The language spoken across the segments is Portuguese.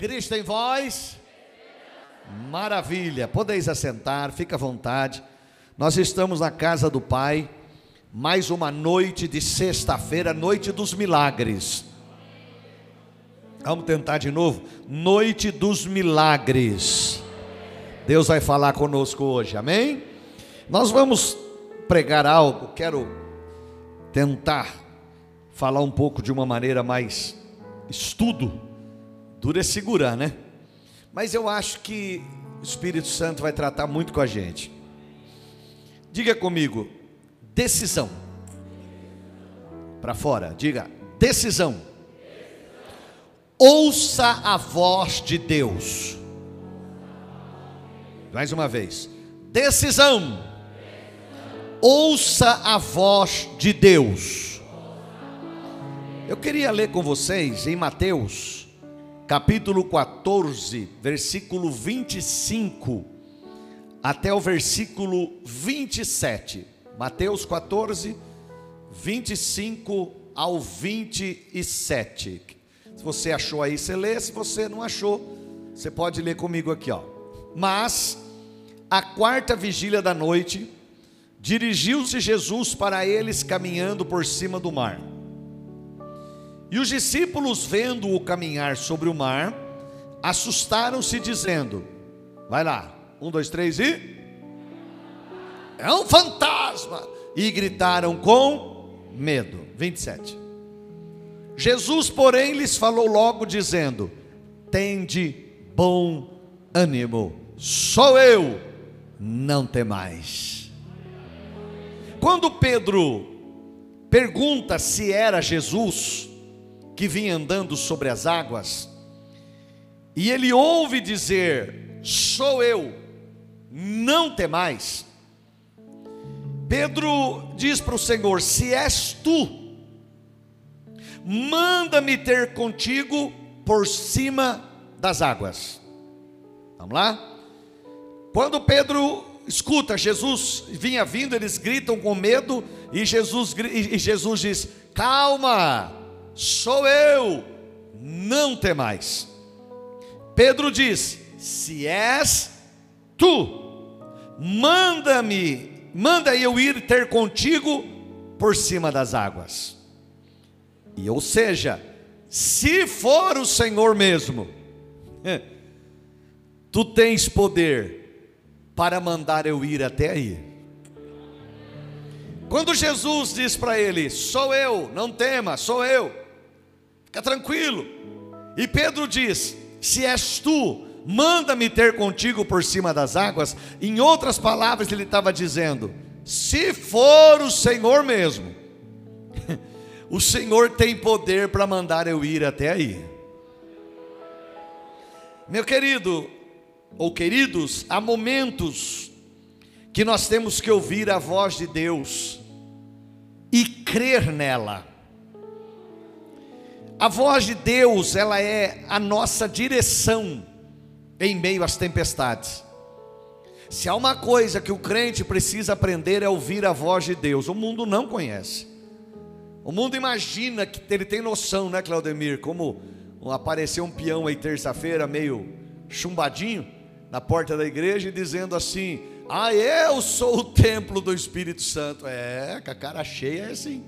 Cristo em vós. Maravilha. Podeis assentar, fica à vontade. Nós estamos na casa do Pai. Mais uma noite de sexta-feira, noite dos milagres. Vamos tentar de novo. Noite dos milagres. Deus vai falar conosco hoje, amém? Nós vamos pregar algo, quero tentar falar um pouco de uma maneira mais estudo. Duro é segurar, né? Mas eu acho que o Espírito Santo vai tratar muito com a gente. Diga comigo, decisão. Para fora, diga, decisão. Ouça a voz de Deus. Mais uma vez, decisão. Ouça a voz de Deus. Eu queria ler com vocês em Mateus, capítulo 14, versículo 25, até o versículo 27. Mateus 14, 25 ao 27. Se você achou aí, você lê. Se você não achou, você pode ler comigo aqui, ó. Mas, a quarta vigília da noite, dirigiu-se Jesus para eles caminhando por cima do mar. E os discípulos, vendo-o caminhar sobre o mar, assustaram-se, dizendo: Vai lá, um, dois, três e. É um fantasma! E gritaram com medo. 27. Jesus, porém, lhes falou logo, dizendo: Tende bom ânimo, sou eu, não temais. Quando Pedro pergunta se era Jesus que vinha andando sobre as águas, e ele ouve dizer: Sou eu, não temais. Pedro diz para o Senhor: Se és tu, manda-me ter contigo por cima das águas. Vamos lá? Quando Pedro escuta, Jesus vinha vindo, eles gritam com medo, e Jesus, e Jesus diz: Calma, sou eu, não temais. Pedro diz: Se és tu, manda-me, manda eu ir ter contigo por cima das águas. E ou seja, se for o Senhor mesmo, tu tens poder para mandar eu ir até aí. Quando Jesus diz para ele: Sou eu, não tema, sou eu, fica tranquilo. E Pedro diz: Se és tu, manda-me ter contigo por cima das águas. Em outras palavras, ele estava dizendo: Se for o Senhor mesmo, o Senhor tem poder para mandar eu ir até aí. Meu querido, ou queridos, há momentos que nós temos que ouvir a voz de Deus e crer nela. A voz de Deus, ela é a nossa direção em meio às tempestades. Se há uma coisa que o crente precisa aprender é ouvir a voz de Deus. O mundo não conhece. O mundo imagina que ele tem noção, né, Claudemir? Como apareceu um peão aí terça-feira, meio chumbadinho na porta da igreja dizendo assim: Ah, eu sou o templo do Espírito Santo. É, com a cara cheia é assim.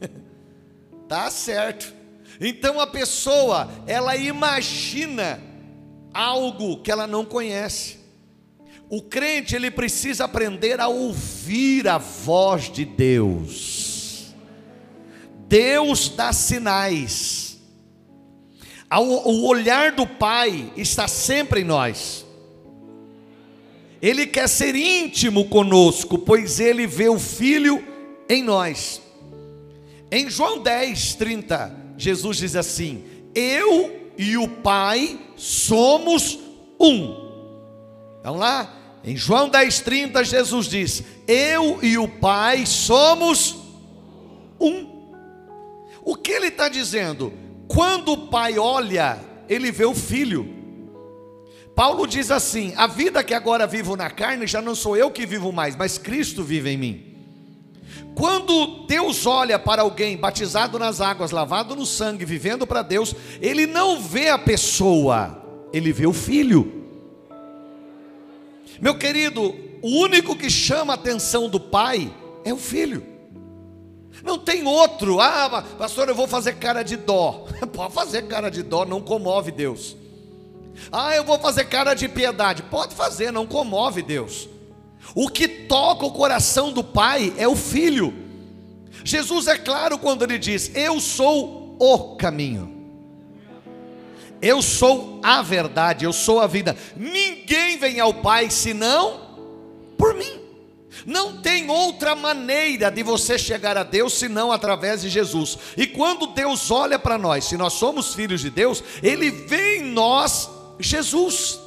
tá certo. Então a pessoa, ela imagina algo que ela não conhece. O crente, ele precisa aprender a ouvir a voz de Deus. Deus dá sinais. O olhar do Pai está sempre em nós. Ele quer ser íntimo conosco, pois ele vê o Filho em nós. Em João 10, 30, Jesus diz assim: Eu e o Pai somos um. Vamos lá? Em João 10, 30, Jesus diz: Eu e o Pai somos um. O que ele está dizendo? Quando o Pai olha, ele vê o Filho. Paulo diz assim: A vida que agora vivo na carne já não sou eu que vivo mais, mas Cristo vive em mim. Quando Deus olha para alguém batizado nas águas, lavado no sangue, vivendo para Deus, Ele não vê a pessoa, Ele vê o filho. Meu querido, o único que chama a atenção do pai é o filho. Não tem outro. Ah, pastor, eu vou fazer cara de dó. Pode fazer cara de dó, não comove Deus. Ah, eu vou fazer cara de piedade. Pode fazer, não comove Deus. O que toca o coração do pai é o filho. Jesus é claro quando ele diz: Eu sou o caminho. Eu sou a verdade, eu sou a vida. Ninguém vem ao Pai senão por mim. Não tem outra maneira de você chegar a Deus senão através de Jesus. E quando Deus olha para nós, se nós somos filhos de Deus, Ele vê em nós Jesus.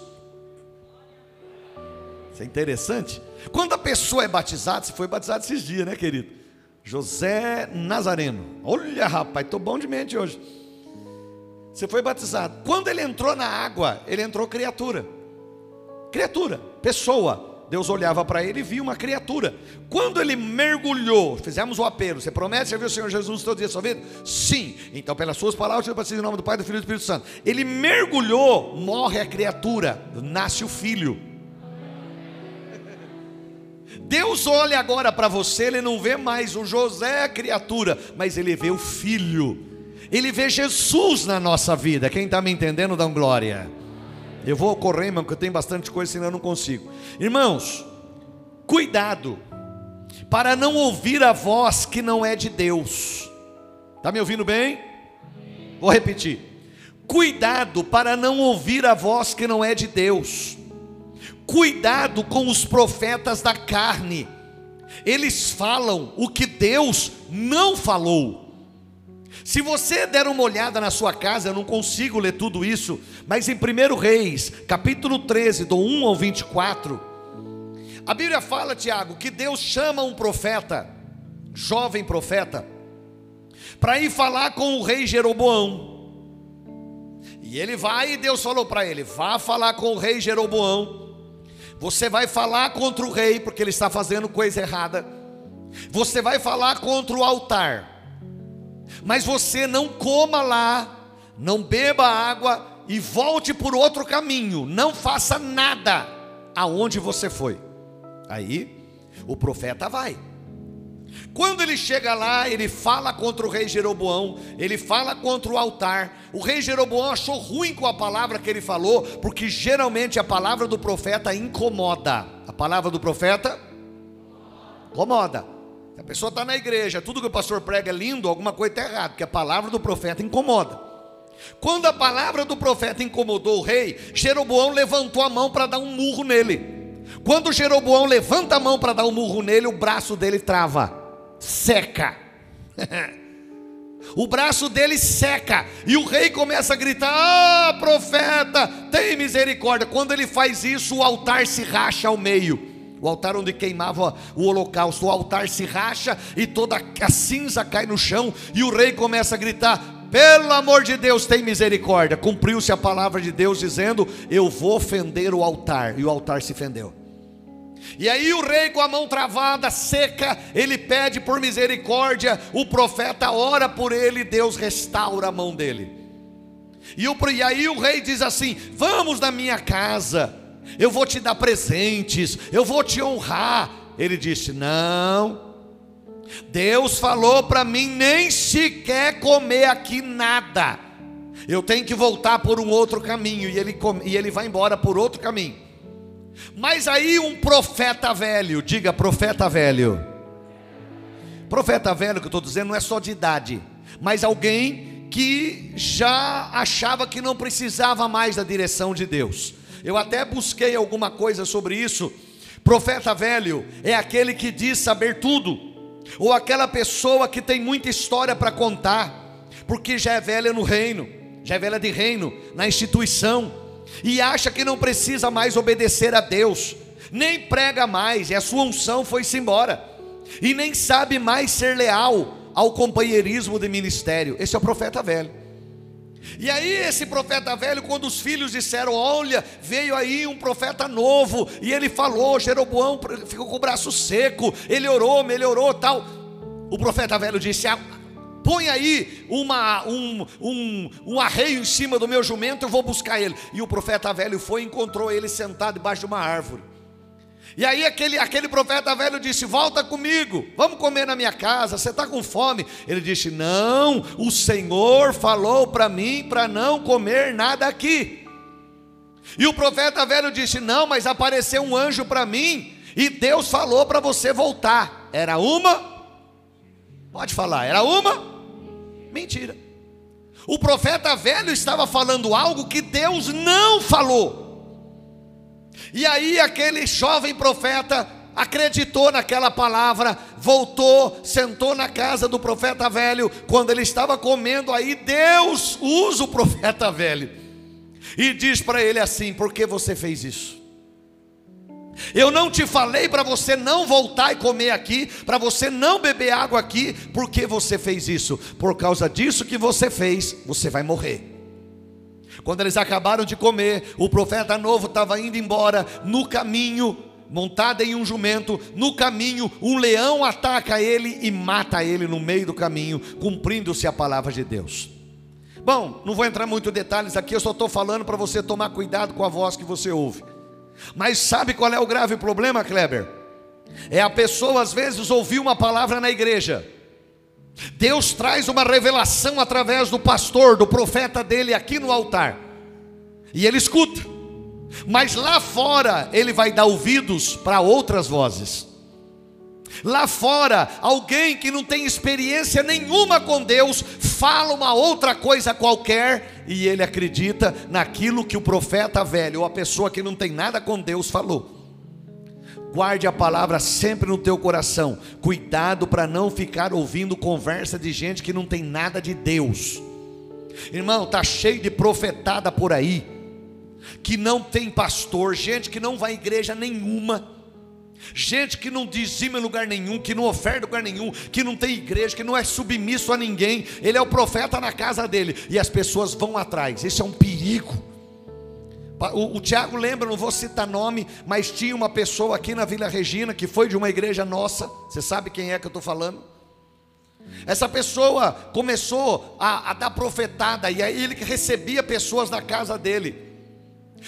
Isso é interessante. Quando a pessoa é batizada, se foi batizado esses dias, né, querido? José Nazareno. Olha, rapaz, estou bom de mente hoje. Você foi batizado. Quando ele entrou na água, ele entrou criatura. Criatura, pessoa. Deus olhava para ele e via uma criatura. Quando ele mergulhou, fizemos o apelo. Você promete servir o Senhor Jesus todo dia sua vida? Sim. Então, pelas suas palavras, eu preciso em nome do Pai, do Filho e do Espírito Santo. Ele mergulhou, morre a criatura, nasce o filho. Deus olha agora para você, ele não vê mais o José, criatura, mas ele vê o filho. Ele vê Jesus na nossa vida. Quem está me entendendo, dá um glória. Eu vou correr, irmão, porque eu tenho bastante coisa, senão eu não consigo. Irmãos, cuidado para não ouvir a voz que não é de Deus. Está me ouvindo bem? Vou repetir. Cuidado para não ouvir a voz que não é de Deus. Cuidado com os profetas da carne. Eles falam o que Deus não falou. Se você der uma olhada na sua casa, eu não consigo ler tudo isso, mas em 1 Reis, capítulo 13, do 1 ao 24, a Bíblia fala, Tiago, que Deus chama um profeta, jovem profeta, para ir falar com o rei Jeroboão. E ele vai e Deus falou para ele: vá falar com o rei Jeroboão. Você vai falar contra o rei, porque ele está fazendo coisa errada. Você vai falar contra o altar mas você não coma lá, não beba água e volte por outro caminho, não faça nada aonde você foi. Aí o profeta vai. Quando ele chega lá, ele fala contra o rei Jeroboão, ele fala contra o altar. O rei Jeroboão achou ruim com a palavra que ele falou, porque geralmente a palavra do profeta incomoda. A palavra do profeta incomoda. A pessoa está na igreja, tudo que o pastor prega é lindo, alguma coisa está errada, porque a palavra do profeta incomoda. Quando a palavra do profeta incomodou o rei, Jeroboão levantou a mão para dar um murro nele. Quando Jeroboão levanta a mão para dar um murro nele, o braço dele trava, seca. o braço dele seca e o rei começa a gritar: Ah, profeta, tem misericórdia. Quando ele faz isso, o altar se racha ao meio o altar onde queimava o holocausto, o altar se racha e toda a cinza cai no chão, e o rei começa a gritar: pelo amor de Deus, tem misericórdia. Cumpriu-se a palavra de Deus dizendo: Eu vou fender o altar. E o altar se fendeu. E aí o rei com a mão travada, seca, ele pede por misericórdia. O profeta ora por ele, Deus restaura a mão dele. E, o, e aí o rei diz assim: Vamos na minha casa eu vou te dar presentes, eu vou te honrar. Ele disse: Não, Deus falou para mim nem sequer comer aqui nada. Eu tenho que voltar por um outro caminho. E ele, e ele vai embora por outro caminho. Mas aí um profeta velho, diga profeta velho. Profeta velho que eu estou dizendo não é só de idade, mas alguém que já achava que não precisava mais da direção de Deus. Eu até busquei alguma coisa sobre isso. Profeta velho é aquele que diz saber tudo, ou aquela pessoa que tem muita história para contar, porque já é velha no reino, já é velha de reino, na instituição, e acha que não precisa mais obedecer a Deus, nem prega mais, e a sua unção foi-se embora, e nem sabe mais ser leal ao companheirismo de ministério. Esse é o profeta velho. E aí, esse profeta velho, quando os filhos disseram: Olha, veio aí um profeta novo, e ele falou, Jeroboão ficou com o braço seco, ele orou, melhorou tal. O profeta velho disse: ah, Põe aí uma, um, um, um arreio em cima do meu jumento, eu vou buscar ele. E o profeta velho foi e encontrou ele sentado debaixo de uma árvore. E aí aquele, aquele profeta velho disse: Volta comigo, vamos comer na minha casa, você está com fome? Ele disse: Não, o Senhor falou para mim para não comer nada aqui. E o profeta velho disse: Não, mas apareceu um anjo para mim e Deus falou para você voltar. Era uma? Pode falar, era uma? Mentira. O profeta velho estava falando algo que Deus não falou. E aí aquele jovem profeta acreditou naquela palavra, voltou, sentou na casa do profeta velho, quando ele estava comendo, aí Deus usa o profeta velho e diz para ele assim: Por que você fez isso? Eu não te falei para você não voltar e comer aqui, para você não beber água aqui, porque você fez isso? Por causa disso que você fez, você vai morrer. Quando eles acabaram de comer, o profeta novo estava indo embora, no caminho, montado em um jumento, no caminho, um leão ataca ele e mata ele no meio do caminho, cumprindo-se a palavra de Deus. Bom, não vou entrar muito em detalhes aqui, eu só estou falando para você tomar cuidado com a voz que você ouve. Mas sabe qual é o grave problema, Kleber? É a pessoa às vezes ouvir uma palavra na igreja. Deus traz uma revelação através do pastor, do profeta dele aqui no altar. E ele escuta. Mas lá fora ele vai dar ouvidos para outras vozes. Lá fora, alguém que não tem experiência nenhuma com Deus, fala uma outra coisa qualquer e ele acredita naquilo que o profeta velho ou a pessoa que não tem nada com Deus falou. Guarde a palavra sempre no teu coração. Cuidado para não ficar ouvindo conversa de gente que não tem nada de Deus. Irmão, tá cheio de profetada por aí que não tem pastor, gente que não vai à igreja nenhuma Gente que não dizima em lugar nenhum, que não oferta em lugar nenhum, que não tem igreja, que não é submisso a ninguém. Ele é o profeta na casa dele e as pessoas vão atrás. Isso é um perigo. O, o Tiago lembra, não vou citar nome, mas tinha uma pessoa aqui na Vila Regina que foi de uma igreja nossa. Você sabe quem é que eu estou falando? Essa pessoa começou a, a dar profetada e aí ele recebia pessoas na casa dele.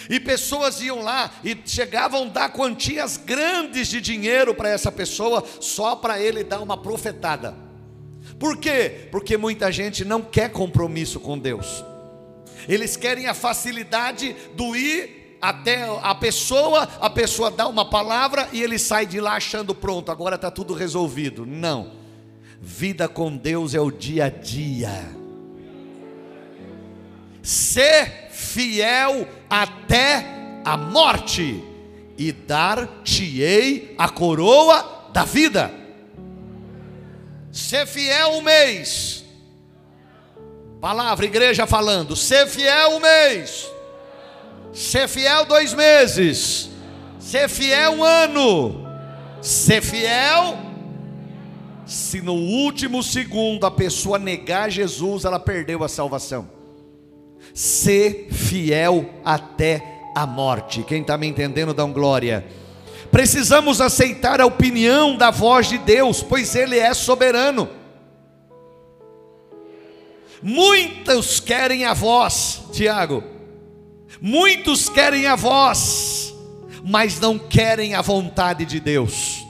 E pessoas iam lá e chegavam a dar quantias grandes de dinheiro para essa pessoa, só para ele dar uma profetada. Por quê? Porque muita gente não quer compromisso com Deus. Eles querem a facilidade do ir até a pessoa, a pessoa dá uma palavra e ele sai de lá achando pronto, agora está tudo resolvido. Não. Vida com Deus é o dia a dia. Ser fiel até a morte, e dar-te-ei a coroa da vida. Ser fiel um mês. Palavra, igreja falando. Ser fiel um mês. Ser fiel dois meses. Ser fiel um ano. Ser fiel. Se no último segundo a pessoa negar Jesus, ela perdeu a salvação ser fiel até a morte. Quem está me entendendo, dá um glória. Precisamos aceitar a opinião da voz de Deus, pois Ele é soberano. Muitos querem a voz, Tiago. Muitos querem a voz, mas não querem a vontade de Deus.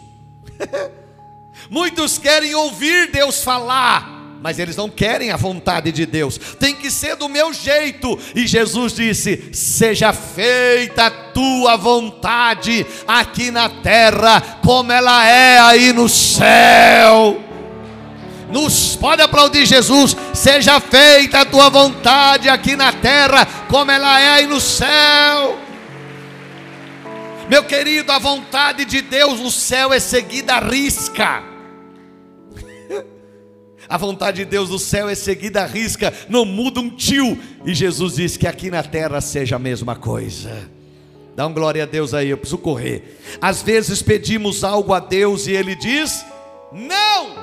Muitos querem ouvir Deus falar, mas eles não querem a vontade de Deus, tem que ser do meu jeito. E Jesus disse: Seja feita a tua vontade aqui na terra, como ela é aí no céu. Nos, pode aplaudir Jesus, seja feita a tua vontade aqui na terra, como ela é aí no céu. Meu querido, a vontade de Deus no céu é seguida à risca. A vontade de Deus no céu é seguida à risca, não muda um tio. E Jesus disse que aqui na terra seja a mesma coisa. Dá um glória a Deus aí, eu preciso correr. Às vezes pedimos algo a Deus e Ele diz: Não!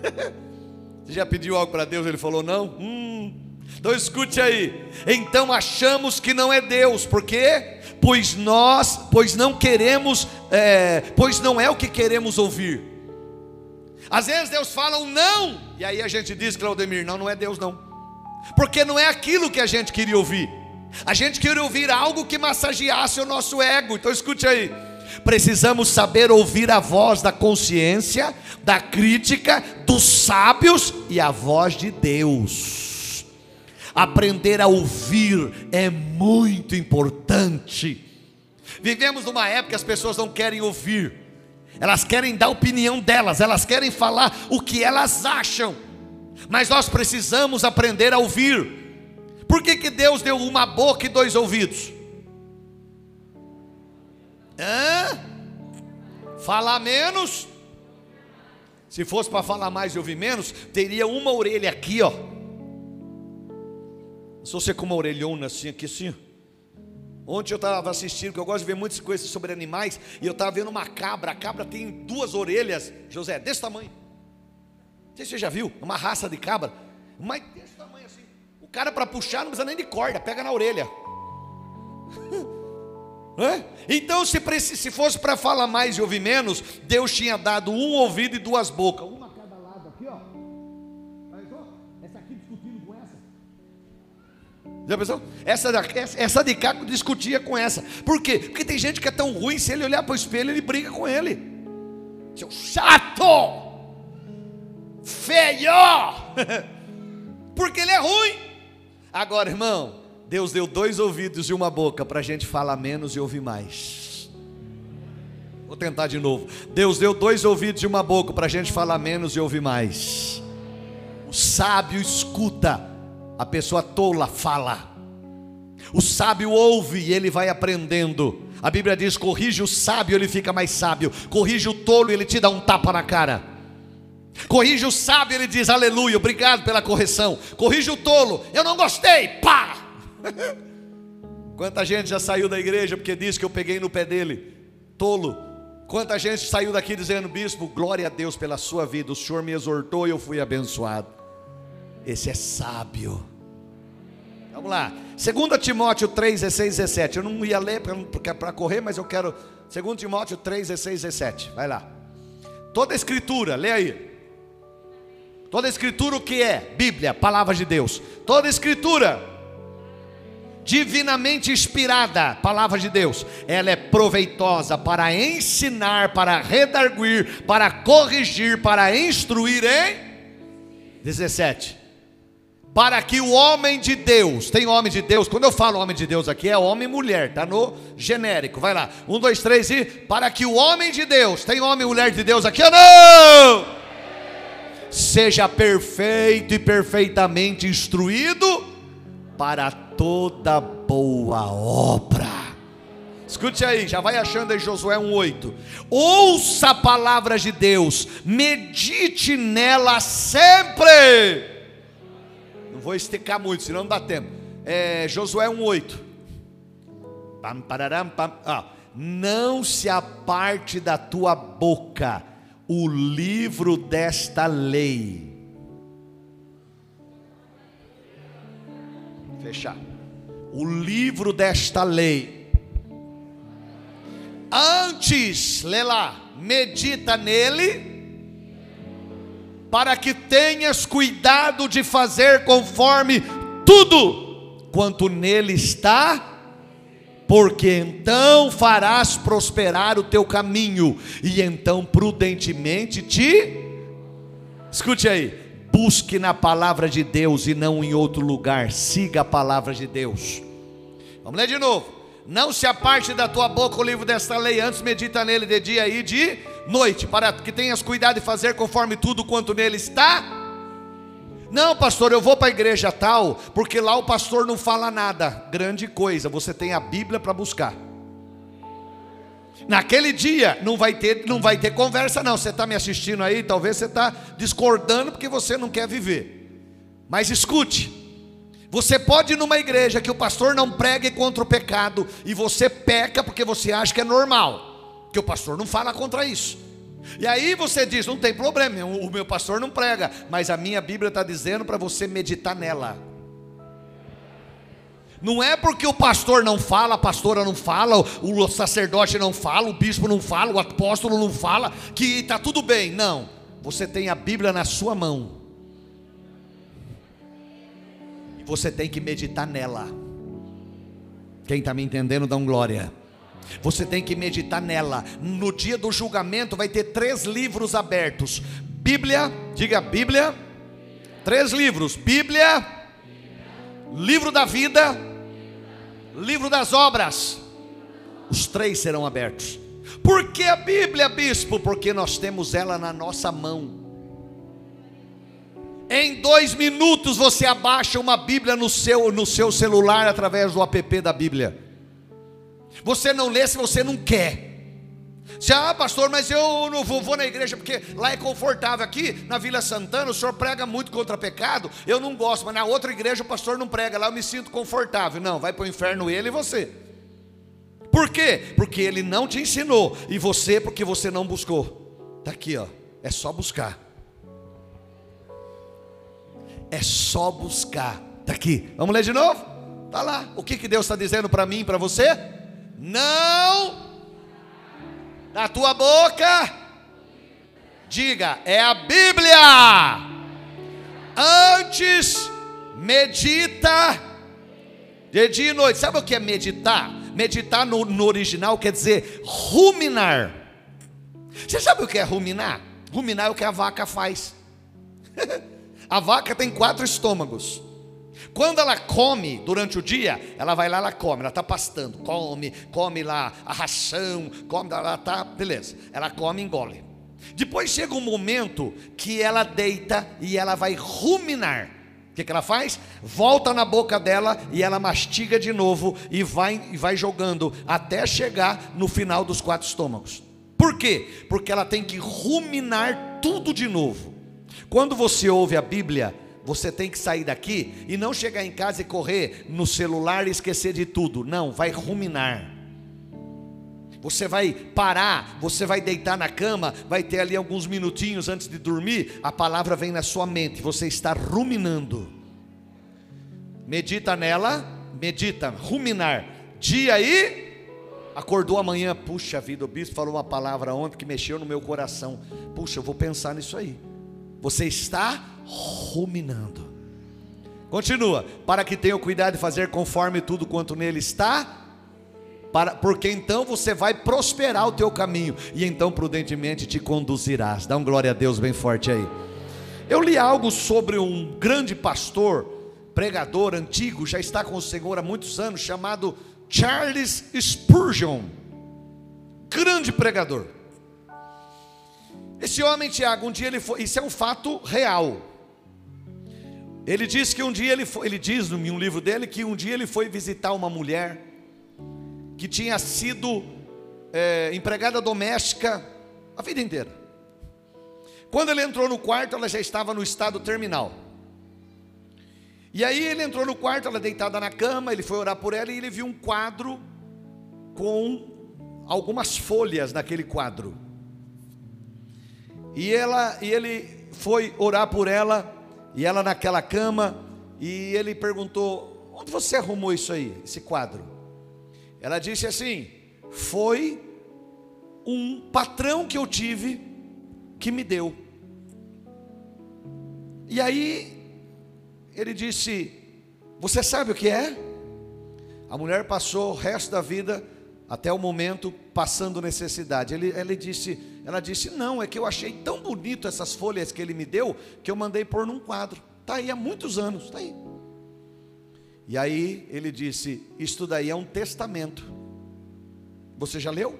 Você já pediu algo para Deus Ele falou não? Hum. Então escute aí. Então achamos que não é Deus, por quê? Pois nós, pois não queremos, é, pois não é o que queremos ouvir. Às vezes Deus fala um não, e aí a gente diz, Claudemir, não, não é Deus não. Porque não é aquilo que a gente queria ouvir. A gente queria ouvir algo que massageasse o nosso ego. Então escute aí. Precisamos saber ouvir a voz da consciência, da crítica, dos sábios e a voz de Deus. Aprender a ouvir é muito importante. Vivemos numa época que as pessoas não querem ouvir, elas querem dar a opinião delas, elas querem falar o que elas acham, mas nós precisamos aprender a ouvir. Por que, que Deus deu uma boca e dois ouvidos? Hã? Falar menos? Se fosse para falar mais e ouvir menos, teria uma orelha aqui, ó. Se você com uma orelhona assim, aqui assim, Ontem eu estava assistindo, que eu gosto de ver muitas coisas sobre animais, e eu estava vendo uma cabra. A cabra tem duas orelhas, José, desse tamanho. Não sei se você já viu, uma raça de cabra, mas desse tamanho assim. O cara para puxar não precisa nem de corda, pega na orelha. Então, se, se fosse para falar mais e ouvir menos, Deus tinha dado um ouvido e duas bocas. Já pensou? Essa, essa de cá discutia com essa. Por quê? Porque tem gente que é tão ruim, se ele olhar para o espelho, ele briga com ele. Seu chato! Feio! Porque ele é ruim. Agora, irmão, Deus deu dois ouvidos e uma boca para a gente falar menos e ouvir mais. Vou tentar de novo. Deus deu dois ouvidos e uma boca para a gente falar menos e ouvir mais. O sábio escuta a pessoa tola fala. O sábio ouve e ele vai aprendendo. A Bíblia diz: corrige o sábio, ele fica mais sábio. Corrige o tolo, ele te dá um tapa na cara. Corrige o sábio, ele diz: Aleluia, obrigado pela correção. Corrige o tolo, eu não gostei, pá! Quanta gente já saiu da igreja porque disse que eu peguei no pé dele, tolo. Quanta gente saiu daqui dizendo, bispo, glória a Deus pela sua vida, o Senhor me exortou e eu fui abençoado. Esse é sábio. Vamos lá. 2 Timóteo 3, 16, 17. Eu não ia ler para correr, mas eu quero. 2 Timóteo 3, 16, 17. Vai lá. Toda escritura, lê aí. Toda escritura o que é? Bíblia, palavra de Deus. Toda escritura divinamente inspirada, palavra de Deus, ela é proveitosa para ensinar, para redarguir, para corrigir, para instruir em 17 para que o homem de Deus, tem homem de Deus, quando eu falo homem de Deus aqui, é homem e mulher, está no genérico, vai lá, um, dois, três e, para que o homem de Deus, tem homem e mulher de Deus aqui ou não? Seja perfeito e perfeitamente instruído para toda boa obra. Escute aí, já vai achando aí Josué 1,8. Ouça a palavra de Deus, medite nela sempre não vou esticar muito, senão não dá tempo. É, Josué 1,8. Pam, pararam, pam. Ah, não se aparte da tua boca o livro desta lei. Fechar. O livro desta lei. Antes, lê lá, medita nele para que tenhas cuidado de fazer conforme tudo quanto nele está, porque então farás prosperar o teu caminho, e então prudentemente te. Escute aí, busque na palavra de Deus e não em outro lugar, siga a palavra de Deus. Vamos ler de novo. Não se aparte da tua boca o livro desta lei, antes medita nele de dia e de noite, para que tenhas cuidado de fazer conforme tudo quanto nele está. Não, pastor, eu vou para a igreja tal, porque lá o pastor não fala nada. Grande coisa, você tem a Bíblia para buscar. Naquele dia não vai ter, não vai ter conversa, não. Você está me assistindo aí, talvez você está discordando porque você não quer viver. Mas escute, você pode ir numa igreja que o pastor não pregue contra o pecado e você peca porque você acha que é normal, que o pastor não fala contra isso. E aí você diz: não tem problema, o meu pastor não prega, mas a minha Bíblia está dizendo para você meditar nela. Não é porque o pastor não fala, a pastora não fala, o sacerdote não fala, o bispo não fala, o apóstolo não fala, que está tudo bem. Não. você tem a Bíblia na sua mão. Você tem que meditar nela. Quem está me entendendo, dá um glória. Você tem que meditar nela. No dia do julgamento vai ter três livros abertos: Bíblia, diga Bíblia, três livros: Bíblia, livro da vida, livro das obras. Os três serão abertos. Por que a Bíblia, bispo? Porque nós temos ela na nossa mão. Em dois minutos você abaixa uma Bíblia no seu, no seu celular através do app da Bíblia. Você não lê se você não quer. Se, ah, pastor, mas eu não vou, vou, na igreja porque lá é confortável. Aqui na Vila Santana o senhor prega muito contra pecado. Eu não gosto, mas na outra igreja o pastor não prega. Lá eu me sinto confortável. Não, vai para o inferno ele e você. Por quê? Porque ele não te ensinou. E você, porque você não buscou. Está aqui, ó. É só buscar. É só buscar. Está aqui. Vamos ler de novo? Está lá. O que, que Deus está dizendo para mim e para você? Não. Na tua boca. Diga, é a Bíblia. Antes, medita de dia e noite. Sabe o que é meditar? Meditar no, no original quer dizer ruminar. Você sabe o que é ruminar? Ruminar é o que a vaca faz. a vaca tem quatro estômagos. Quando ela come durante o dia, ela vai lá, ela come, ela está pastando, come, come lá a ração, come, ela está, beleza, ela come engole. Depois chega um momento que ela deita e ela vai ruminar. O que, que ela faz? Volta na boca dela e ela mastiga de novo e vai, e vai jogando até chegar no final dos quatro estômagos. Por quê? Porque ela tem que ruminar tudo de novo. Quando você ouve a Bíblia, você tem que sair daqui e não chegar em casa e correr no celular e esquecer de tudo. Não, vai ruminar. Você vai parar, você vai deitar na cama, vai ter ali alguns minutinhos antes de dormir, a palavra vem na sua mente, você está ruminando. Medita nela, medita, ruminar. Dia aí, acordou amanhã, puxa vida, o bispo falou uma palavra ontem que mexeu no meu coração. Puxa, eu vou pensar nisso aí. Você está ruminando. Continua, para que tenha cuidado de fazer conforme tudo quanto nele está para, porque então você vai prosperar o teu caminho e então prudentemente te conduzirás. Dá um glória a Deus bem forte aí. Eu li algo sobre um grande pastor, pregador antigo, já está com o Senhor há muitos anos, chamado Charles Spurgeon. Grande pregador. Esse homem, Tiago, um dia ele foi, isso é um fato real. Ele diz que um dia ele foi, ele diz em um livro dele que um dia ele foi visitar uma mulher que tinha sido é, empregada doméstica a vida inteira. Quando ele entrou no quarto, ela já estava no estado terminal. E aí ele entrou no quarto, ela deitada na cama, ele foi orar por ela e ele viu um quadro com algumas folhas naquele quadro. E ela e ele foi orar por ela, e ela naquela cama, e ele perguntou: "Onde você arrumou isso aí, esse quadro?" Ela disse assim: Foi um patrão que eu tive que me deu. E aí, ele disse: Você sabe o que é? A mulher passou o resto da vida, até o momento, passando necessidade. Ele, ele disse, ela disse: Não, é que eu achei tão bonito essas folhas que ele me deu, que eu mandei pôr num quadro. Está aí há muitos anos, está aí. E aí ele disse: Isto daí é um testamento. Você já leu?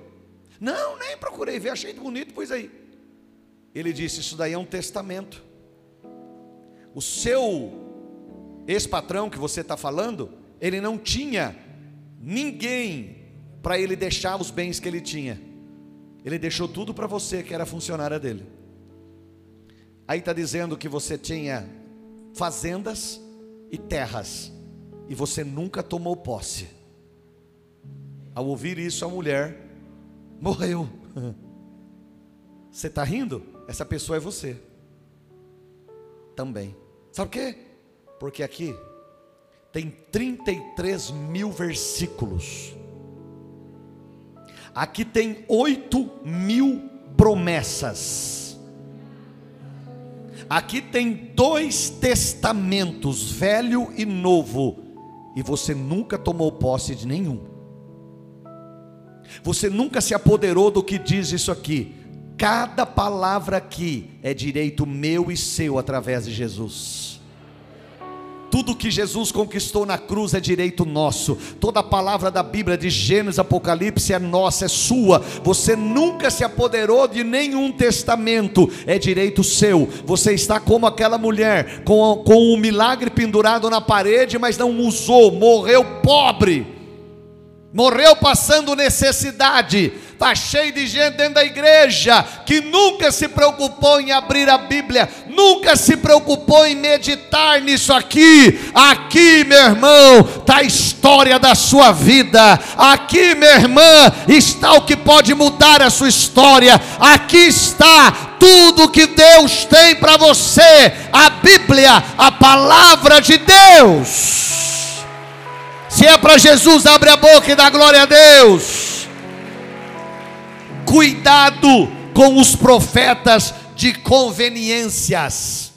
Não, nem procurei ver, achei bonito, pois aí. Ele disse: Isso daí é um testamento. O seu ex-patrão que você está falando, ele não tinha ninguém para ele deixar os bens que ele tinha. Ele deixou tudo para você, que era funcionária dele. Aí está dizendo que você tinha fazendas e terras e você nunca tomou posse. Ao ouvir isso, a mulher morreu. Você está rindo? Essa pessoa é você. Também. Sabe o quê? Porque aqui tem 33 mil versículos. Aqui tem 8 mil promessas. aqui tem dois testamentos, velho e novo, e você nunca tomou posse de nenhum. Você nunca se apoderou do que diz isso aqui. Cada palavra aqui é direito meu e seu através de Jesus. Tudo que Jesus conquistou na cruz é direito nosso. Toda a palavra da Bíblia de Gênesis, Apocalipse é nossa, é sua. Você nunca se apoderou de nenhum testamento, é direito seu. Você está como aquela mulher com, com um milagre pendurado na parede, mas não usou, morreu pobre, morreu passando necessidade Está cheio de gente dentro da igreja que nunca se preocupou em abrir a Bíblia, nunca se preocupou em meditar nisso aqui. Aqui, meu irmão, está a história da sua vida. Aqui, minha irmã, está o que pode mudar a sua história. Aqui está tudo que Deus tem para você. A Bíblia, a palavra de Deus. Se é para Jesus, abre a boca e dá glória a Deus. Cuidado com os profetas de conveniências.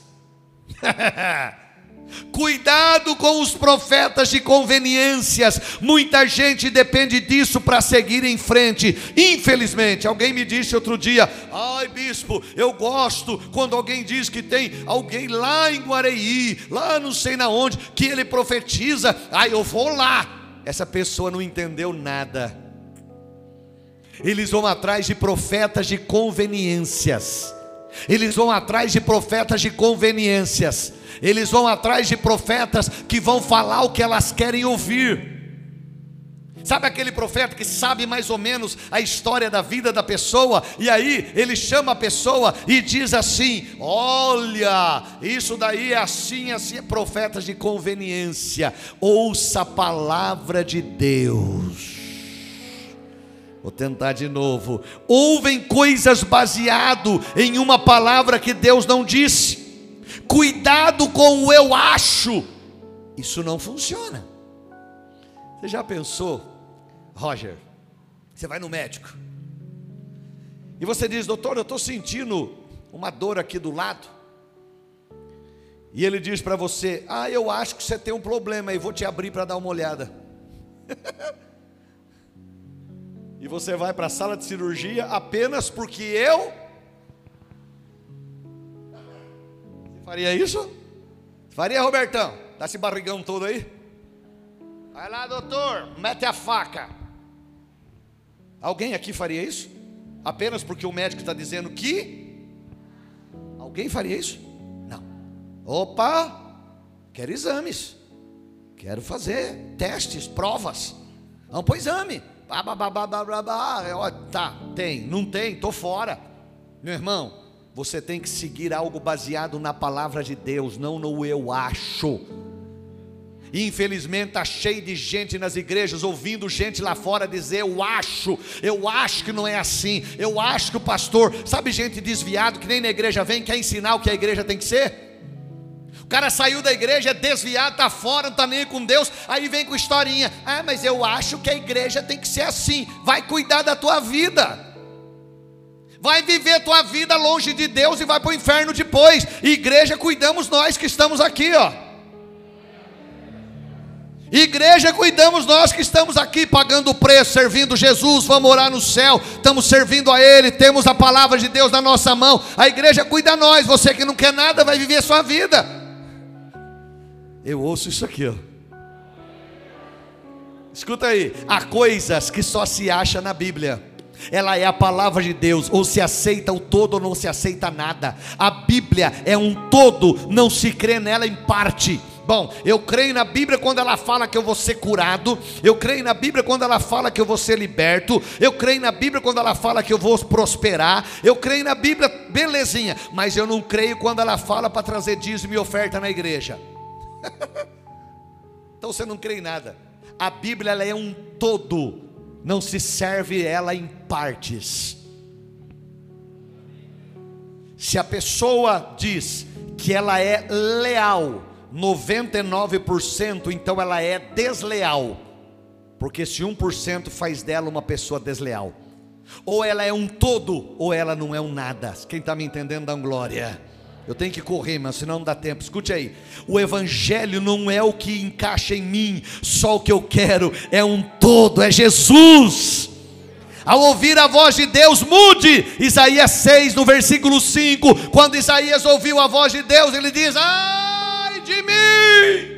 Cuidado com os profetas de conveniências. Muita gente depende disso para seguir em frente. Infelizmente, alguém me disse outro dia: "Ai, bispo, eu gosto quando alguém diz que tem alguém lá em Guareí, lá não sei na onde, que ele profetiza. Ai, eu vou lá." Essa pessoa não entendeu nada. Eles vão atrás de profetas de conveniências. Eles vão atrás de profetas de conveniências. Eles vão atrás de profetas que vão falar o que elas querem ouvir. Sabe aquele profeta que sabe mais ou menos a história da vida da pessoa, e aí ele chama a pessoa e diz assim: Olha, isso daí é assim, assim, profetas de conveniência, ouça a palavra de Deus. Vou tentar de novo. Ouvem coisas baseado em uma palavra que Deus não disse. Cuidado com o eu acho. Isso não funciona. Você já pensou, Roger? Você vai no médico e você diz, doutor, eu estou sentindo uma dor aqui do lado. E ele diz para você: Ah, eu acho que você tem um problema e vou te abrir para dar uma olhada. e você vai para a sala de cirurgia apenas porque eu. Você faria isso? Faria, Robertão? Dá esse barrigão todo aí. Vai lá, doutor, mete a faca. Alguém aqui faria isso? Apenas porque o médico está dizendo que? Alguém faria isso? Não. Opa, quero exames. Quero fazer testes, provas. Vamos para o exame. É, tá, tem, não tem, estou fora. Meu irmão, você tem que seguir algo baseado na palavra de Deus, não no eu acho. Infelizmente está cheio de gente nas igrejas ouvindo gente lá fora dizer: Eu acho, eu acho que não é assim, eu acho que o pastor, sabe, gente desviado que nem na igreja vem, quer ensinar o que a igreja tem que ser? Cara saiu da igreja, é desviado, está fora, não está nem com Deus, aí vem com historinha. Ah, mas eu acho que a igreja tem que ser assim. Vai cuidar da tua vida. Vai viver tua vida longe de Deus e vai para o inferno depois. Igreja, cuidamos nós que estamos aqui, ó. Igreja, cuidamos nós que estamos aqui pagando o preço, servindo Jesus, vamos orar no céu, estamos servindo a Ele, temos a palavra de Deus na nossa mão. A igreja cuida nós, você que não quer nada vai viver sua vida. Eu ouço isso aqui, ó. Escuta aí, há coisas que só se acha na Bíblia. Ela é a palavra de Deus, ou se aceita o todo ou não se aceita nada. A Bíblia é um todo, não se crê nela em parte. Bom, eu creio na Bíblia quando ela fala que eu vou ser curado, eu creio na Bíblia quando ela fala que eu vou ser liberto, eu creio na Bíblia quando ela fala que eu vou prosperar, eu creio na Bíblia, belezinha, mas eu não creio quando ela fala para trazer dízimo e oferta na igreja. então você não crê em nada. A Bíblia ela é um todo, não se serve ela em partes. Se a pessoa diz que ela é leal, 99%, então ela é desleal. Porque se 1% faz dela uma pessoa desleal. Ou ela é um todo, ou ela não é um nada. Quem está me entendendo, dá um glória. Eu tenho que correr, mas senão não dá tempo. Escute aí. O evangelho não é o que encaixa em mim, só o que eu quero, é um todo, é Jesus. Ao ouvir a voz de Deus, mude. Isaías 6, no versículo 5. Quando Isaías ouviu a voz de Deus, ele diz: Ai de mim.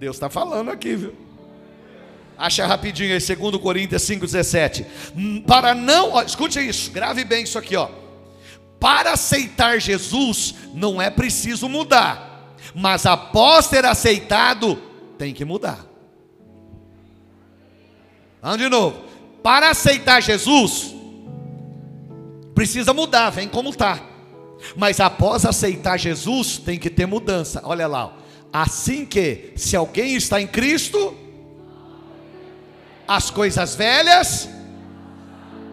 Deus está falando aqui, viu? Acha rapidinho aí, 2 Coríntios 5,17. Para não, ó, escute isso, grave bem isso aqui, ó. Para aceitar Jesus, não é preciso mudar, mas após ter aceitado, tem que mudar. Vamos de novo. Para aceitar Jesus, precisa mudar, vem como está. Mas após aceitar Jesus, tem que ter mudança. Olha lá. Assim que, se alguém está em Cristo, as coisas velhas,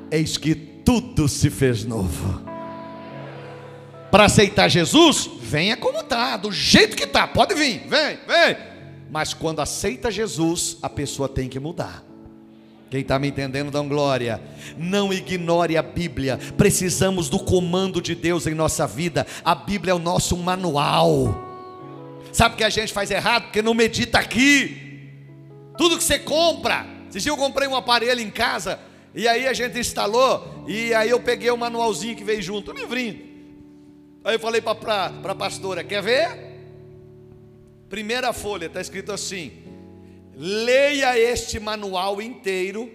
eis que tudo se fez novo. Para aceitar Jesus, venha como está, do jeito que está, pode vir, vem, vem. Mas quando aceita Jesus, a pessoa tem que mudar. Quem está me entendendo, um glória. Não ignore a Bíblia. Precisamos do comando de Deus em nossa vida. A Bíblia é o nosso manual. Sabe que a gente faz errado? Porque não medita aqui. Tudo que você compra, esse dia eu comprei um aparelho em casa, e aí a gente instalou, e aí eu peguei o manualzinho que veio junto, um livrinho. Aí eu falei para a pastora: quer ver? Primeira folha, está escrito assim: leia este manual inteiro,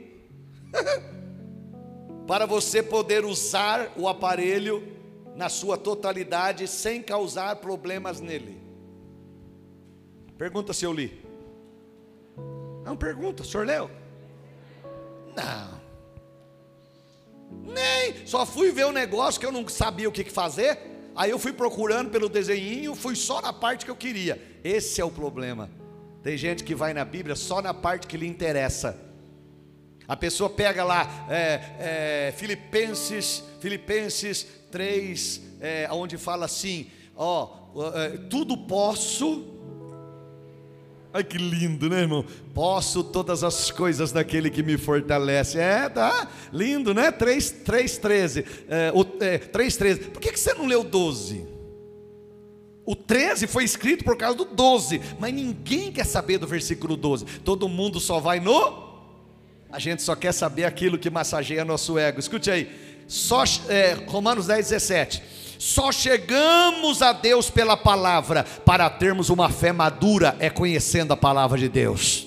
para você poder usar o aparelho na sua totalidade sem causar problemas nele. Pergunta se eu li. Não pergunta, o senhor leu? Não. Nem, só fui ver um negócio que eu não sabia o que fazer. Aí eu fui procurando pelo desenho, fui só na parte que eu queria. Esse é o problema. Tem gente que vai na Bíblia só na parte que lhe interessa. A pessoa pega lá é, é, Filipenses, Filipenses 3, é, onde fala assim: ó, é, tudo posso Ai que lindo, né, irmão? Posso todas as coisas daquele que me fortalece. É, tá lindo, né? 3, 3 13. É, o, é, 3, 13. Por que, que você não leu 12? O 13 foi escrito por causa do 12, mas ninguém quer saber do versículo 12. Todo mundo só vai no. A gente só quer saber aquilo que massageia nosso ego. Escute aí. Só, é, Romanos 10, 17. Só chegamos a Deus pela palavra, para termos uma fé madura, é conhecendo a palavra de Deus.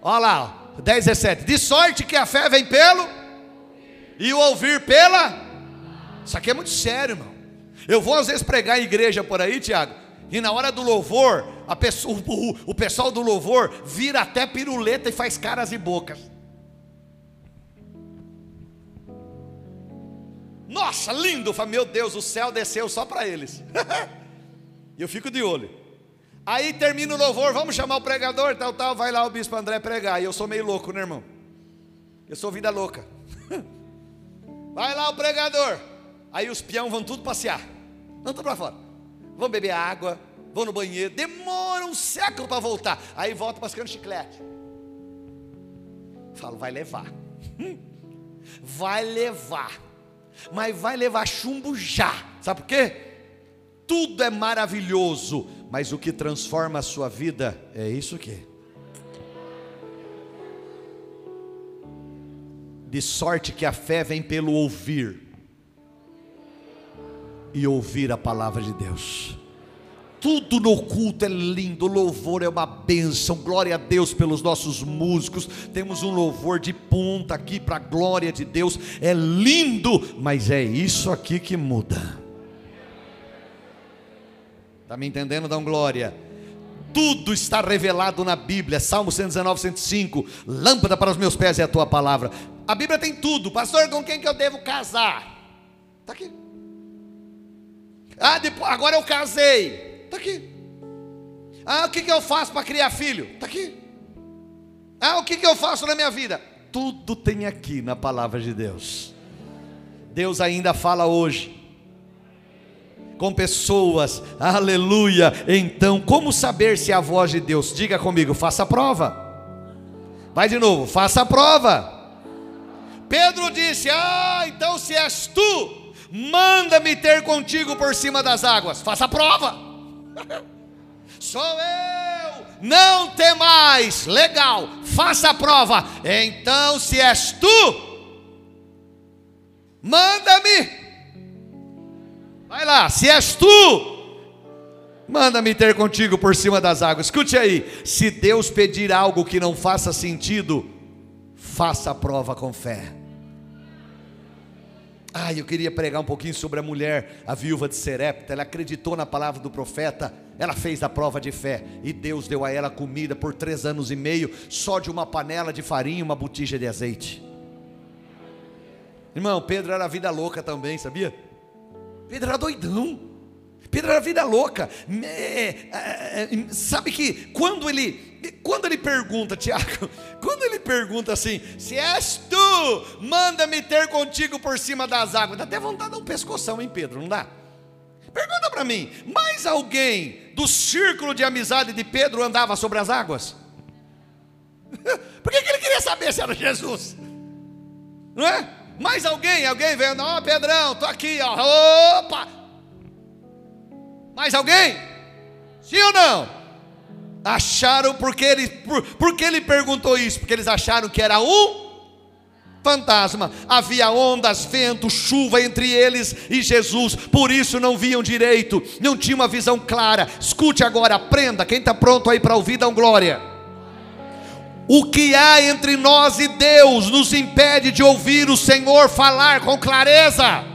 Olha lá, 10, 17. De sorte que a fé vem pelo, e o ouvir pela. Isso aqui é muito sério, irmão. Eu vou às vezes pregar em igreja por aí, Tiago, e na hora do louvor, pessoa, o, o pessoal do louvor vira até piruleta e faz caras e bocas. Nossa, lindo! Eu meu Deus, o céu desceu só para eles. e eu fico de olho. Aí termina o louvor, vamos chamar o pregador, tal, tal. Vai lá o bispo André pregar. E eu sou meio louco, né, irmão? Eu sou vida louca. vai lá o pregador. Aí os peão vão tudo passear. Vão tudo para fora. Vão beber água, vão no banheiro. Demora um século para voltar. Aí volta mascando chiclete. Falo, vai levar. vai levar mas vai levar chumbo já. Sabe por quê? Tudo é maravilhoso, mas o que transforma a sua vida é isso aqui. De sorte que a fé vem pelo ouvir e ouvir a palavra de Deus. Tudo no culto é lindo, o louvor é uma bênção. Glória a Deus pelos nossos músicos. Temos um louvor de ponta aqui para a glória de Deus. É lindo, mas é isso aqui que muda. Está me entendendo? Dão glória. Tudo está revelado na Bíblia. Salmo 119, 105. Lâmpada para os meus pés é a tua palavra. A Bíblia tem tudo. Pastor, com quem que eu devo casar? Está aqui. Ah, depois, agora eu casei. Está aqui. Ah, o que, que eu faço para criar filho? Está aqui. Ah, o que, que eu faço na minha vida? Tudo tem aqui na palavra de Deus. Deus ainda fala hoje com pessoas, aleluia. Então, como saber se é a voz de Deus? Diga comigo, faça a prova. Vai de novo, faça a prova. Pedro disse: Ah, então se és tu, manda-me ter contigo por cima das águas. Faça a prova. Sou eu, não temais. Legal, faça a prova. Então, se és tu, manda-me. Vai lá, se és tu, manda-me ter contigo por cima das águas. Escute aí, se Deus pedir algo que não faça sentido, faça a prova com fé. Ah, eu queria pregar um pouquinho sobre a mulher, a viúva de Serepta. Ela acreditou na palavra do profeta, ela fez a prova de fé e Deus deu a ela comida por três anos e meio, só de uma panela de farinha e uma botija de azeite. Irmão, Pedro era vida louca também, sabia? Pedro era doidão. Pedro era vida louca. É, é, é, sabe que quando ele quando ele pergunta, Tiago, quando ele pergunta assim, se és tu, manda-me ter contigo por cima das águas, dá até vontade de dar um pescoção em Pedro, não dá? Pergunta para mim, mais alguém do círculo de amizade de Pedro andava sobre as águas? Por que, que ele queria saber se era Jesus? Não é? Mais alguém, alguém veio, ó oh, Pedrão, tô aqui, ó, opa! Mais alguém? Sim ou não? Acharam porque ele, por, porque ele perguntou isso? Porque eles acharam que era um fantasma. Havia ondas, vento, chuva entre eles e Jesus. Por isso não viam direito, não tinha uma visão clara. Escute agora, aprenda. Quem está pronto aí para ouvir, dá um glória. O que há entre nós e Deus nos impede de ouvir o Senhor falar com clareza.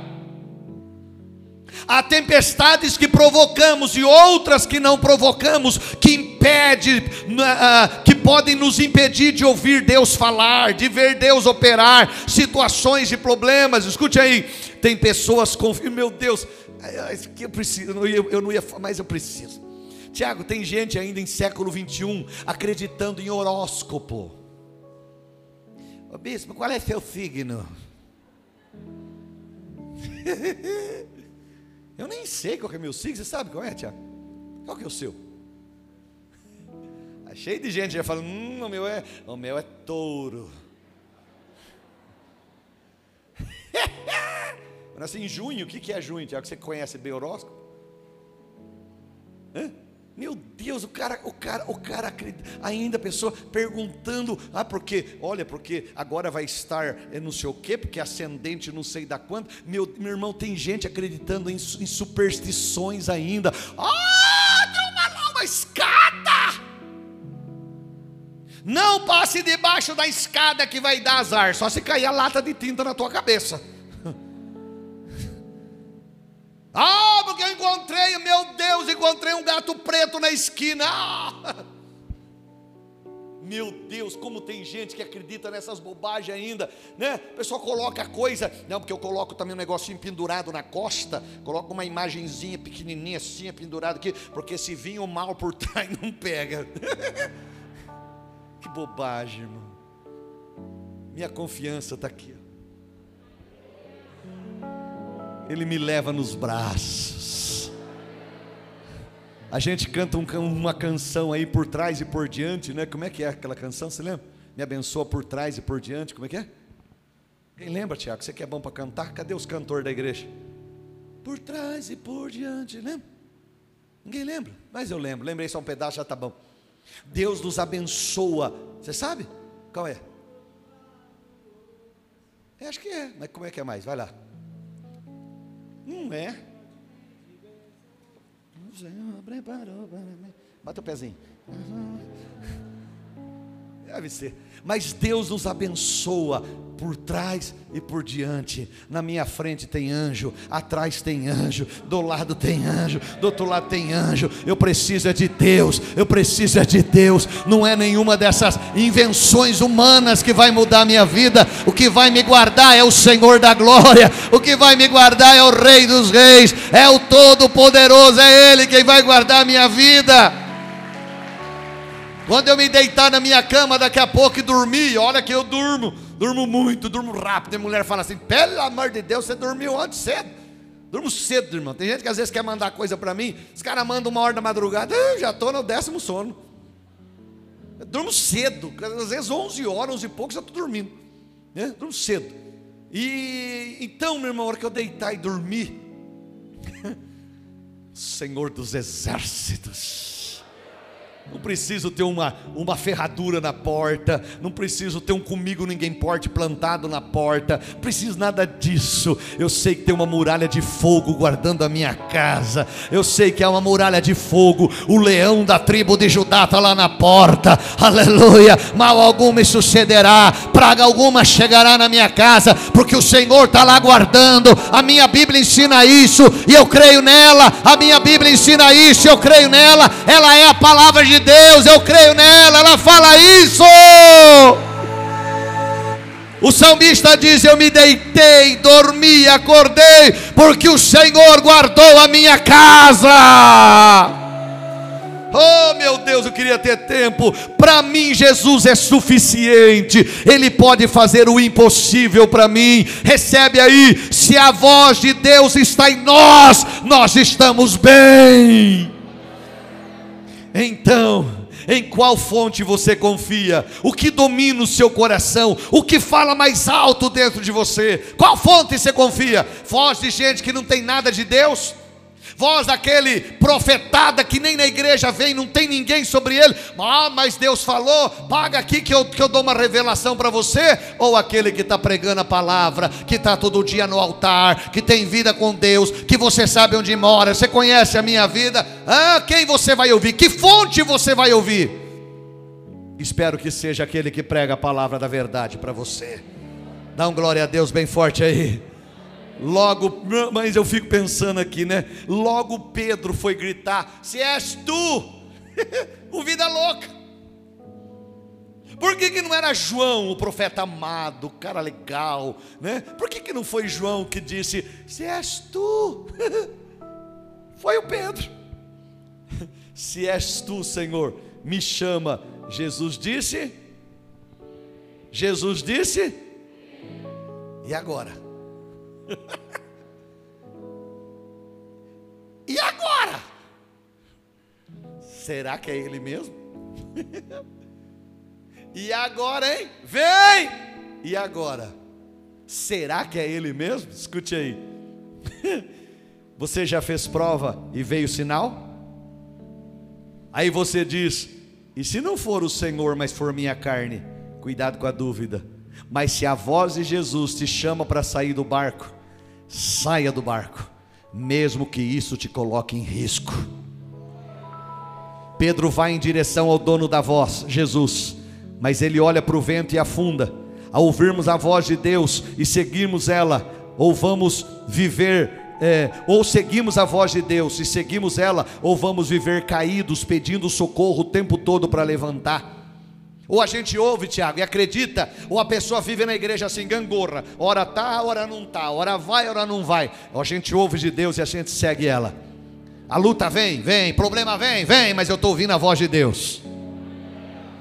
Há tempestades que provocamos e outras que não provocamos, que impede, uh, que podem nos impedir de ouvir Deus falar, de ver Deus operar, situações de problemas. Escute aí, tem pessoas com, meu Deus, eu preciso, eu não ia, eu não ia, mas eu preciso. Tiago, tem gente ainda em século 21 acreditando em horóscopo. Ô, bispo, qual é seu signo? Eu nem sei qual é o meu signo, você sabe qual é, Tiago? Qual que é o seu? Tá cheio de gente já falando, hum, o meu é, o meu é touro. Nasci em junho, o que é junho, Tiago? Você conhece bem horóscopo? Hã? Meu Deus, o cara, o cara, o cara ainda a pessoa perguntando, ah, porque, olha, porque agora vai estar é, não sei o quê, porque ascendente não sei da quanto. Meu, meu irmão, tem gente acreditando em, em superstições ainda. Ah, deu uma nova escada. Não passe debaixo da escada que vai dar azar, só se cair a lata de tinta na tua cabeça. Ah, porque eu encontrei, meu Deus, encontrei um gato preto na esquina. Meu Deus, como tem gente que acredita nessas bobagens ainda, né? O pessoal coloca coisa, não, porque eu coloco também um negocinho pendurado na costa, coloco uma imagenzinha pequenininha assim, pendurado aqui, porque se vir o mal por trás não pega. que bobagem, irmão. Minha confiança está aqui. Ele me leva nos braços. A gente canta um, uma canção aí por trás e por diante, né? Como é que é aquela canção? Você lembra? Me abençoa por trás e por diante. Como é que é? Quem lembra, Tiago? Você que é bom para cantar? Cadê os cantores da igreja? Por trás e por diante, lembra? Ninguém lembra? Mas eu lembro. Lembrei só um pedaço, já tá bom. Deus nos abençoa. Você sabe? Qual é? é? Acho que é. Mas como é que é mais? Vai lá. Não é. O Senhor preparou para mim. Bota o pezinho. Deve ser. Mas Deus nos abençoa por trás e por diante. Na minha frente tem anjo, atrás tem anjo, do lado tem anjo, do outro lado tem anjo. Eu preciso é de Deus, eu preciso é de Deus. Não é nenhuma dessas invenções humanas que vai mudar a minha vida. O que vai me guardar é o Senhor da glória. O que vai me guardar é o Rei dos Reis, é o Todo-Poderoso, é Ele quem vai guardar a minha vida. Quando eu me deitar na minha cama daqui a pouco e dormir, olha que eu durmo, durmo muito, durmo rápido. A mulher fala assim: pelo amor de Deus, você dormiu antes cedo. Durmo cedo, irmão. Tem gente que às vezes quer mandar coisa para mim, os caras mandam uma hora da madrugada, eu já estou no décimo sono. Eu durmo cedo, às vezes 11 horas, 11 e pouco, já estou dormindo. Né? Durmo cedo. E então, meu irmão, a hora que eu deitar e dormir, Senhor dos exércitos, não preciso ter uma, uma ferradura na porta, não preciso ter um comigo ninguém porte plantado na porta, preciso nada disso. Eu sei que tem uma muralha de fogo guardando a minha casa. Eu sei que é uma muralha de fogo. O leão da tribo de Judá está lá na porta. Aleluia. Mal algum me sucederá, praga alguma chegará na minha casa, porque o Senhor está lá guardando. A minha Bíblia ensina isso e eu creio nela. A minha Bíblia ensina isso, e eu creio nela. Ela é a palavra de Deus, eu creio nela, ela fala isso. O salmista diz: Eu me deitei, dormi, acordei, porque o Senhor guardou a minha casa. Oh meu Deus, eu queria ter tempo. Para mim, Jesus é suficiente. Ele pode fazer o impossível para mim. Recebe aí. Se a voz de Deus está em nós, nós estamos bem. Então, em qual fonte você confia? O que domina o seu coração? O que fala mais alto dentro de você? Qual fonte você confia? Voz de gente que não tem nada de Deus? Voz daquele profetada que nem na igreja vem, não tem ninguém sobre ele. Ah, mas Deus falou, paga aqui que eu, que eu dou uma revelação para você. Ou aquele que está pregando a palavra, que está todo dia no altar, que tem vida com Deus, que você sabe onde mora, você conhece a minha vida. Ah, quem você vai ouvir? Que fonte você vai ouvir? Espero que seja aquele que prega a palavra da verdade para você. Dá um glória a Deus bem forte aí. Logo, mas eu fico pensando aqui, né? Logo Pedro foi gritar: Se és tu, o vida louca. Por que, que não era João, o profeta amado, o cara legal, né? Por que, que não foi João que disse: Se és tu? foi o Pedro. Se és tu, Senhor, me chama. Jesus disse. Jesus disse. E agora? E agora? Será que é ele mesmo? e agora, hein? Vem! E agora? Será que é ele mesmo? Escute aí. Você já fez prova e veio sinal? Aí você diz: e se não for o Senhor, mas for minha carne? Cuidado com a dúvida. Mas se a voz de Jesus te chama para sair do barco, saia do barco, mesmo que isso te coloque em risco. Pedro vai em direção ao dono da voz, Jesus, mas ele olha para o vento e afunda. Ao ouvirmos a voz de Deus e seguirmos ela, ou vamos viver é, ou seguimos a voz de Deus e seguimos ela, ou vamos viver caídos, pedindo socorro o tempo todo para levantar. Ou a gente ouve, Tiago, e acredita, ou a pessoa vive na igreja assim, gangorra, ora tá, ora não tá, ora vai, ora não vai. Ou a gente ouve de Deus e a gente segue ela. A luta vem, vem, problema vem, vem, mas eu estou ouvindo a voz de Deus.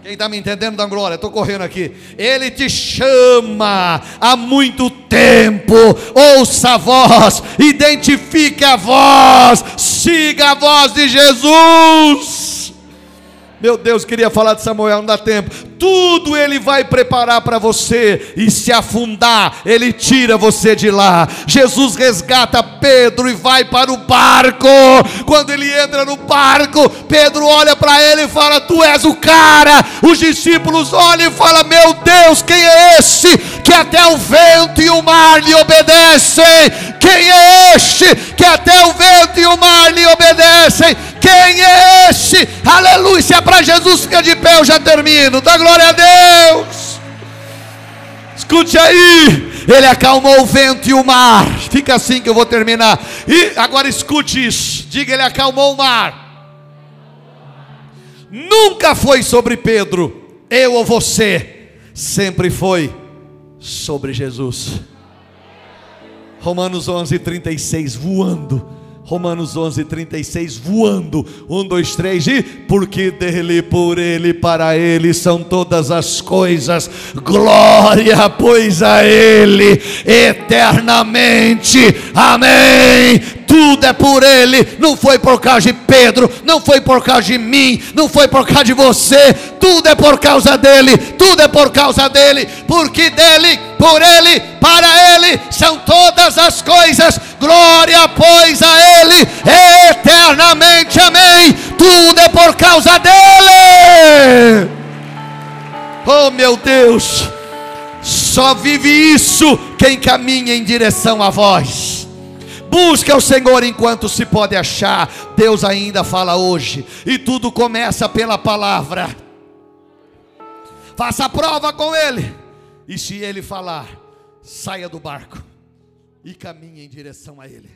Quem está me entendendo, da glória, estou correndo aqui. Ele te chama há muito tempo. Ouça a voz, identifique a voz, siga a voz de Jesus. Meu Deus, queria falar de Samuel, não dá tempo. Tudo ele vai preparar para você, e se afundar, ele tira você de lá. Jesus resgata Pedro e vai para o barco. Quando ele entra no barco, Pedro olha para ele e fala: Tu és o cara. Os discípulos olham e falam: Meu Deus, quem é esse que até o vento e o mar lhe obedecem? Quem é este que até o vento e o mar lhe obedecem? Quem é este? Aleluia. É para Jesus, fica de eu já termino. Dá glória a Deus. Escute aí. Ele acalmou o vento e o mar. Fica assim que eu vou terminar. E agora escute isso. Diga, ele acalmou o mar. Nunca foi sobre Pedro, eu ou você. Sempre foi sobre Jesus. Romanos 11, 36, voando Romanos 11, 36, voando. Um, dois, três, e porque dele, por ele, para ele são todas as coisas. Glória, pois a ele eternamente. Amém. Tudo é por ele, não foi por causa de Pedro, não foi por causa de mim, não foi por causa de você, tudo é por causa dele, tudo é por causa dele, porque dele por Ele, para Ele são todas as coisas. Glória, pois, a Ele eternamente. Amém. Tudo é por causa dEle. Oh, meu Deus. Só vive isso quem caminha em direção a vós. Busca o Senhor enquanto se pode achar. Deus ainda fala hoje. E tudo começa pela palavra. Faça prova com Ele. E se Ele falar, saia do barco e caminhe em direção a Ele.